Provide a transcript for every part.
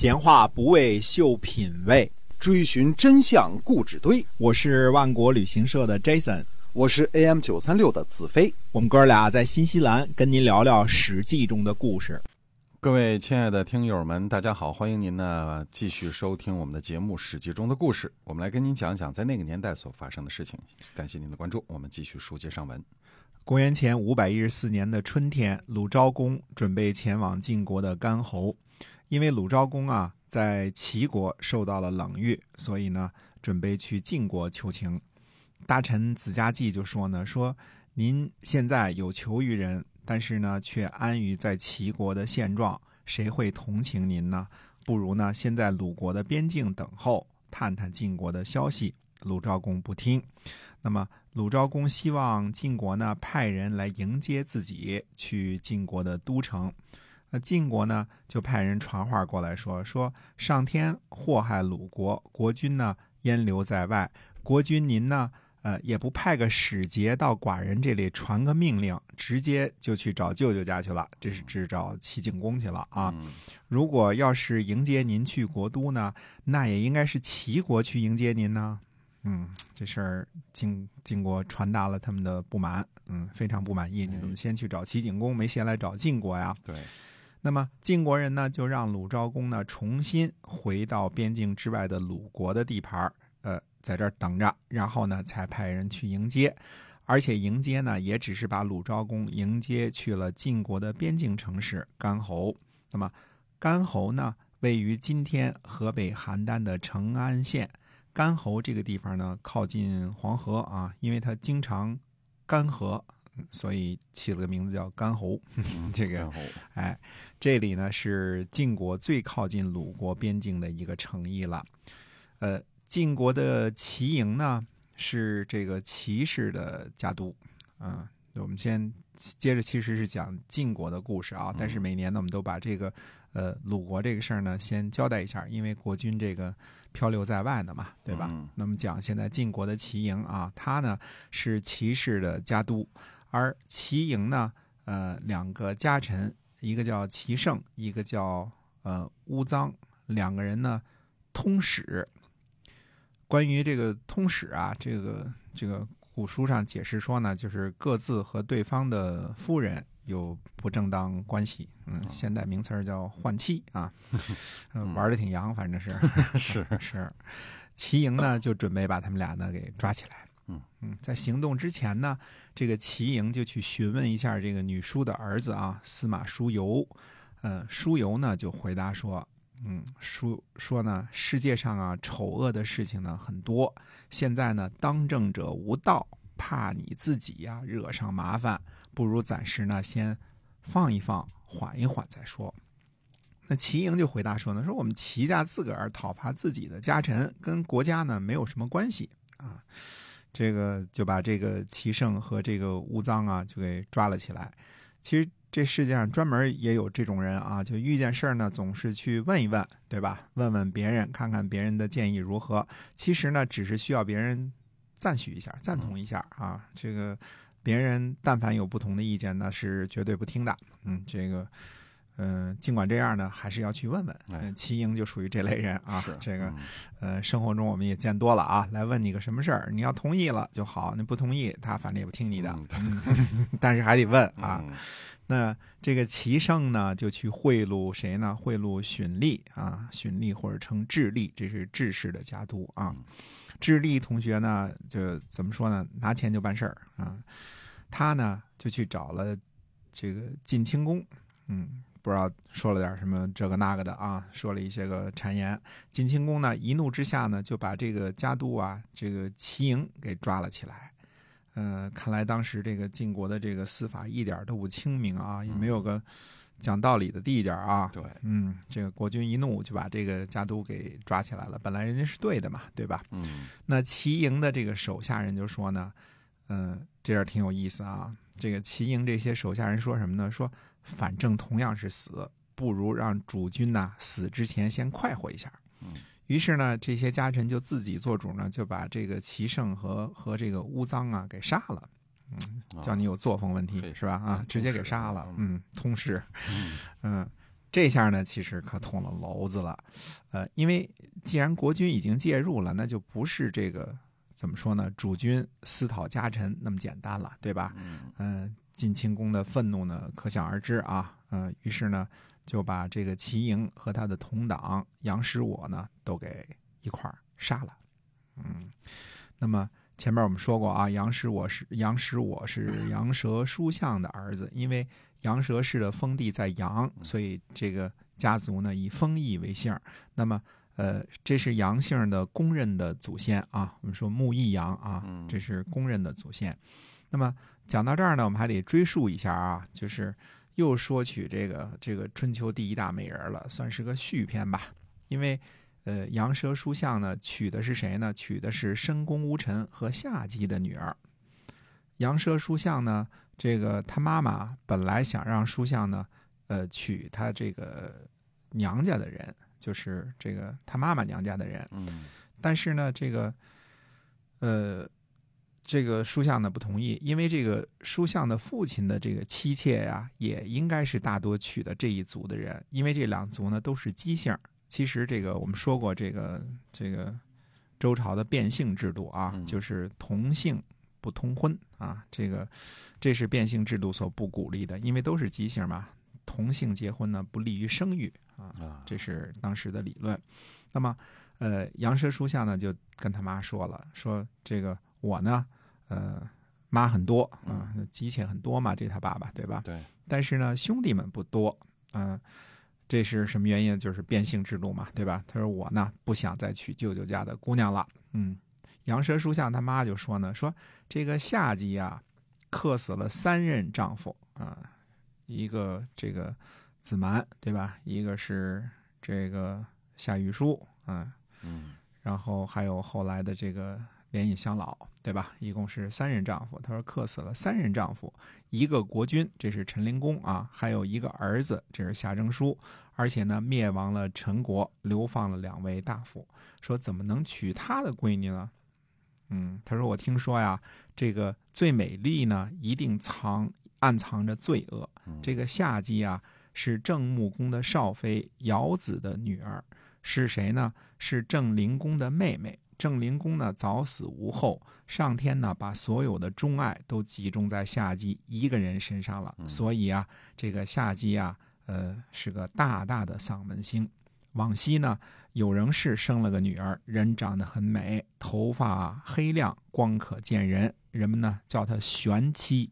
闲话不为秀品味，追寻真相故纸堆。我是万国旅行社的 Jason，我是 AM 九三六的子飞。我们哥俩在新西兰跟您聊聊《史记》中的故事。各位亲爱的听友们，大家好，欢迎您呢继续收听我们的节目《史记》中的故事。我们来跟您讲讲在那个年代所发生的事情。感谢您的关注，我们继续书接上文。公元前五百一十四年的春天，鲁昭公准备前往晋国的干侯，因为鲁昭公啊在齐国受到了冷遇，所以呢准备去晋国求情。大臣子家季就说呢：“说您现在有求于人。”但是呢，却安于在齐国的现状，谁会同情您呢？不如呢，先在鲁国的边境等候，探探晋国的消息。鲁昭公不听。那么，鲁昭公希望晋国呢派人来迎接自己去晋国的都城。那晋国呢就派人传话过来说：说上天祸害鲁国，国君呢淹留在外，国君您呢？呃，也不派个使节到寡人这里传个命令，直接就去找舅舅家去了。这是只找齐景公去了啊。如果要是迎接您去国都呢，那也应该是齐国去迎接您呢。嗯，这事儿晋晋国传达了他们的不满，嗯，非常不满意。你怎么先去找齐景公，没先来找晋国呀？对。那么晋国人呢，就让鲁昭公呢重新回到边境之外的鲁国的地盘呃。在这儿等着，然后呢，才派人去迎接，而且迎接呢，也只是把鲁昭公迎接去了晋国的边境城市干侯。那么，干侯呢，位于今天河北邯郸的成安县。干侯这个地方呢，靠近黄河啊，因为它经常干涸，所以起了个名字叫干侯。这个，哎，这里呢是晋国最靠近鲁国边境的一个城邑了，呃。晋国的齐营呢，是这个齐氏的家督，嗯，我们先接着，其实是讲晋国的故事啊。但是每年呢，我们都把这个呃鲁国这个事儿呢，先交代一下，因为国君这个漂流在外的嘛，对吧？那么讲现在晋国的齐营啊，他呢是齐氏的家督，而齐营呢，呃，两个家臣，一个叫齐胜，一个叫呃乌臧，两个人呢通史。关于这个通史啊，这个这个古书上解释说呢，就是各自和对方的夫人有不正当关系，嗯，现代名词叫换妻啊，玩的挺洋，反正是。是。是。齐营呢就准备把他们俩呢给抓起来，嗯，在行动之前呢，这个齐莹就去询问一下这个女书的儿子啊，司马叔游，呃，叔游呢就回答说。嗯，说说呢，世界上啊，丑恶的事情呢很多。现在呢，当政者无道，怕你自己呀惹上麻烦，不如暂时呢先放一放，缓一缓再说。那齐莹就回答说呢，说我们齐家自个儿讨伐自己的家臣，跟国家呢没有什么关系啊。这个就把这个齐胜和这个乌臧啊就给抓了起来。其实。这世界上专门也有这种人啊，就遇见事儿呢，总是去问一问，对吧？问问别人，看看别人的建议如何。其实呢，只是需要别人赞许一下、赞同一下啊。这个别人但凡有不同的意见，那是绝对不听的。嗯，这个，嗯，尽管这样呢，还是要去问问。嗯，齐英就属于这类人啊。这个，呃，生活中我们也见多了啊。来问你个什么事儿，你要同意了就好，你不同意，他反正也不听你的。但是还得问啊。那这个齐胜呢，就去贿赂谁呢？贿赂荀立啊，荀立或者称智立，这是智氏的家督啊。智立同学呢，就怎么说呢？拿钱就办事儿啊。他呢，就去找了这个晋清公，嗯，不知道说了点什么这个那个的啊，说了一些个谗言。晋清公呢，一怒之下呢，就把这个家督啊，这个齐营给抓了起来。呃，看来当时这个晋国的这个司法一点都不清明啊，也没有个讲道理的地界啊。对，嗯，这个国君一怒就把这个家督给抓起来了。本来人家是对的嘛，对吧？嗯。那齐营的这个手下人就说呢，嗯，这点挺有意思啊。这个齐营这些手下人说什么呢？说反正同样是死，不如让主君呐死之前先快活一下。嗯。于是呢，这些家臣就自己做主呢，就把这个齐胜和和这个乌臧啊给杀了。嗯，叫你有作风问题是吧？啊，直接给杀了。嗯，通事。嗯，这下呢，其实可捅了娄子了，呃，因为既然国君已经介入了，那就不是这个怎么说呢？主君私讨家臣那么简单了，对吧？嗯，晋清公的愤怒呢，可想而知啊。嗯，于是呢，就把这个齐营和他的同党杨使我呢，都给一块儿杀了。嗯，那么前面我们说过啊，杨使我是杨使我是 杨蛇书相的儿子，因为。杨蛇氏的封地在杨，所以这个家族呢以封邑为姓。那么，呃，这是杨姓的公认的祖先啊。我们说木易杨啊，这是公认的祖先。那么讲到这儿呢，我们还得追溯一下啊，就是又说起这个这个春秋第一大美人了，算是个续篇吧。因为，呃，杨蛇书相呢娶的是谁呢？娶的是申公乌臣和夏姬的女儿。杨蛇书相呢？这个他妈妈本来想让书相呢，呃，娶他这个娘家的人，就是这个他妈妈娘家的人。嗯。但是呢，这个，呃，这个书相呢不同意，因为这个书相的父亲的这个妻妾呀，也应该是大多娶的这一族的人，因为这两族呢都是姬姓。其实这个我们说过，这个这个周朝的变姓制度啊，就是同姓。不通婚啊，这个这是变性制度所不鼓励的，因为都是姬姓嘛。同性结婚呢，不利于生育啊，这是当时的理论。那么，呃，杨蛇书相呢，就跟他妈说了，说这个我呢，呃，妈很多啊，姬妾很多嘛，这他爸爸对吧？对。但是呢，兄弟们不多，嗯，这是什么原因？就是变性制度嘛，对吧？他说我呢，不想再娶舅舅家的姑娘了，嗯。杨蛇书相他妈就说呢，说这个夏姬啊，克死了三任丈夫啊，一个这个子蛮对吧？一个是这个夏玉书啊，嗯，然后还有后来的这个连尹相老对吧？一共是三任丈夫。他说克死了三任丈夫，一个国君，这是陈灵公啊，还有一个儿子，这是夏征舒，而且呢灭亡了陈国，流放了两位大夫。说怎么能娶他的闺女呢？嗯，他说：“我听说呀，这个最美丽呢，一定藏暗藏着罪恶。这个夏姬啊，是郑穆公的少妃姚子的女儿，是谁呢？是郑灵公的妹妹。郑灵公呢早死无后，上天呢把所有的钟爱都集中在夏姬一个人身上了。所以啊，这个夏姬啊，呃，是个大大的丧门星。往昔呢。”有仍氏生了个女儿，人长得很美，头发黑亮，光可见人。人们呢叫她玄妻。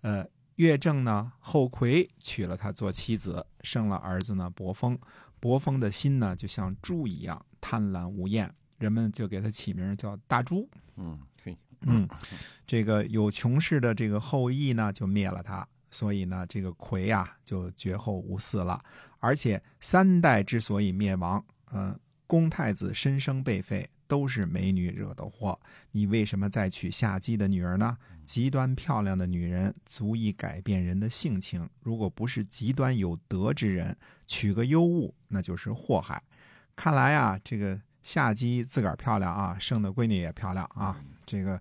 呃，乐正呢后魁娶了她做妻子，生了儿子呢伯封。伯封的心呢就像猪一样贪婪无厌，人们就给他起名叫大猪。嗯，可以。嗯，这个有穷氏的这个后裔呢就灭了他，所以呢这个魁啊就绝后无嗣了。而且三代之所以灭亡。嗯，公太子身生被废，都是美女惹的祸。你为什么再娶夏姬的女儿呢？极端漂亮的女人足以改变人的性情。如果不是极端有德之人，娶个尤物那就是祸害。看来啊，这个夏姬自个儿漂亮啊，生的闺女也漂亮啊。这个，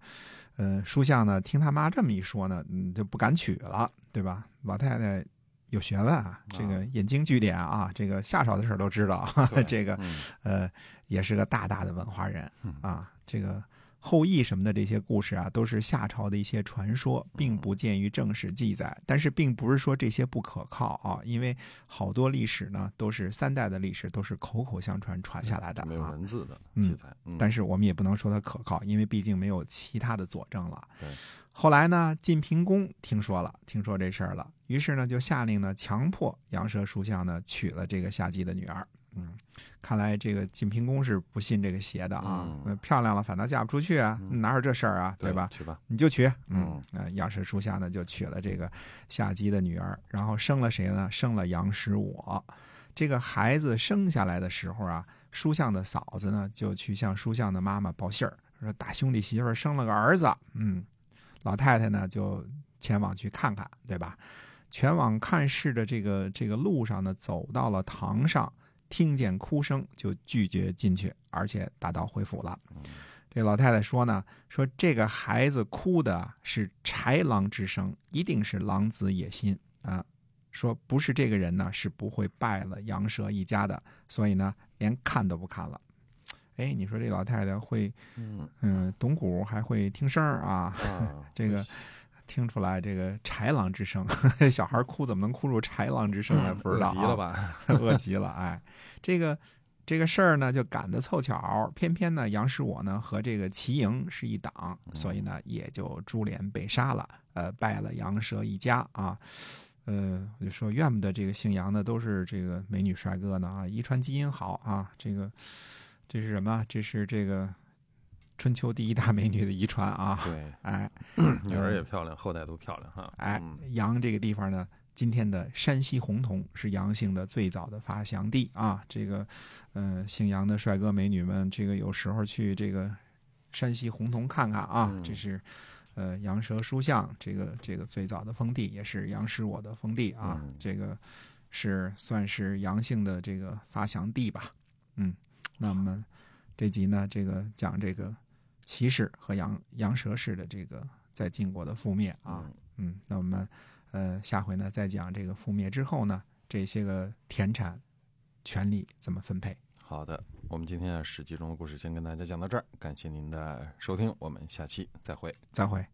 呃，书相呢，听他妈这么一说呢，嗯，就不敢娶了，对吧？老太太。有学问啊，这个引经据典啊，这个夏朝的事儿都知道。这个，呃，也是个大大的文化人啊。这个后羿什么的这些故事啊，都是夏朝的一些传说，并不见于正史记载。但是，并不是说这些不可靠啊，因为好多历史呢，都是三代的历史，都是口口相传传下来的，没有文字的记载。但是，我们也不能说它可靠，因为毕竟没有其他的佐证了。对。后来呢，晋平公听说了，听说这事儿了，于是呢，就下令呢，强迫杨蛇书相呢娶了这个夏姬的女儿。嗯，看来这个晋平公是不信这个邪的啊，漂亮了反倒嫁不出去啊，哪有这事儿啊，对吧？娶吧，你就娶。嗯，杨氏书相呢就娶了这个夏姬的女儿，然后生了谁呢？生了杨十五。这个孩子生下来的时候啊，书相的嫂子呢就去向书相的妈妈报信儿，说大兄弟媳妇生了个儿子。嗯。老太太呢，就前往去看看，对吧？全往看事的这个这个路上呢，走到了堂上，听见哭声，就拒绝进去，而且打道回府了。这老太太说呢，说这个孩子哭的是豺狼之声，一定是狼子野心啊！说不是这个人呢，是不会拜了杨蛇一家的，所以呢，连看都不看了。哎，你说这老太太会，嗯嗯，懂鼓还会听声儿啊？啊，这个听出来这个豺狼之声，小孩哭怎么能哭出豺狼之声来？不知道、啊，饿极了吧？饿极了，哎，这个这个事儿呢，就赶得凑巧，偏偏呢，杨师我呢和这个齐莹是一党，所以呢，也就株连被杀了，呃，败了杨蛇一家啊。呃，我就说怨不得这个姓杨的都是这个美女帅哥呢啊，遗传基因好啊。这个这是什么？这是这个春秋第一大美女的遗传啊。对，哎，女儿也漂亮，后代都漂亮哈。哎嗯，杨这个地方呢，今天的山西洪洞是杨姓的最早的发祥地啊。这个，呃，姓杨的帅哥美女们，这个有时候去这个山西洪洞看看啊，嗯这是。呃，羊舌书巷这个这个最早的封地，也是杨师我的封地啊，嗯这个是算是杨姓的这个发祥地吧。嗯，那么这集呢，这个讲这个骑士和羊羊蛇氏的这个在晋国的覆灭啊。嗯嗯，那我们呃下回呢再讲这个覆灭之后呢，这些个田产权利怎么分配。好的，我们今天啊《史记》中的故事先跟大家讲到这儿，感谢您的收听，我们下期再会。再会。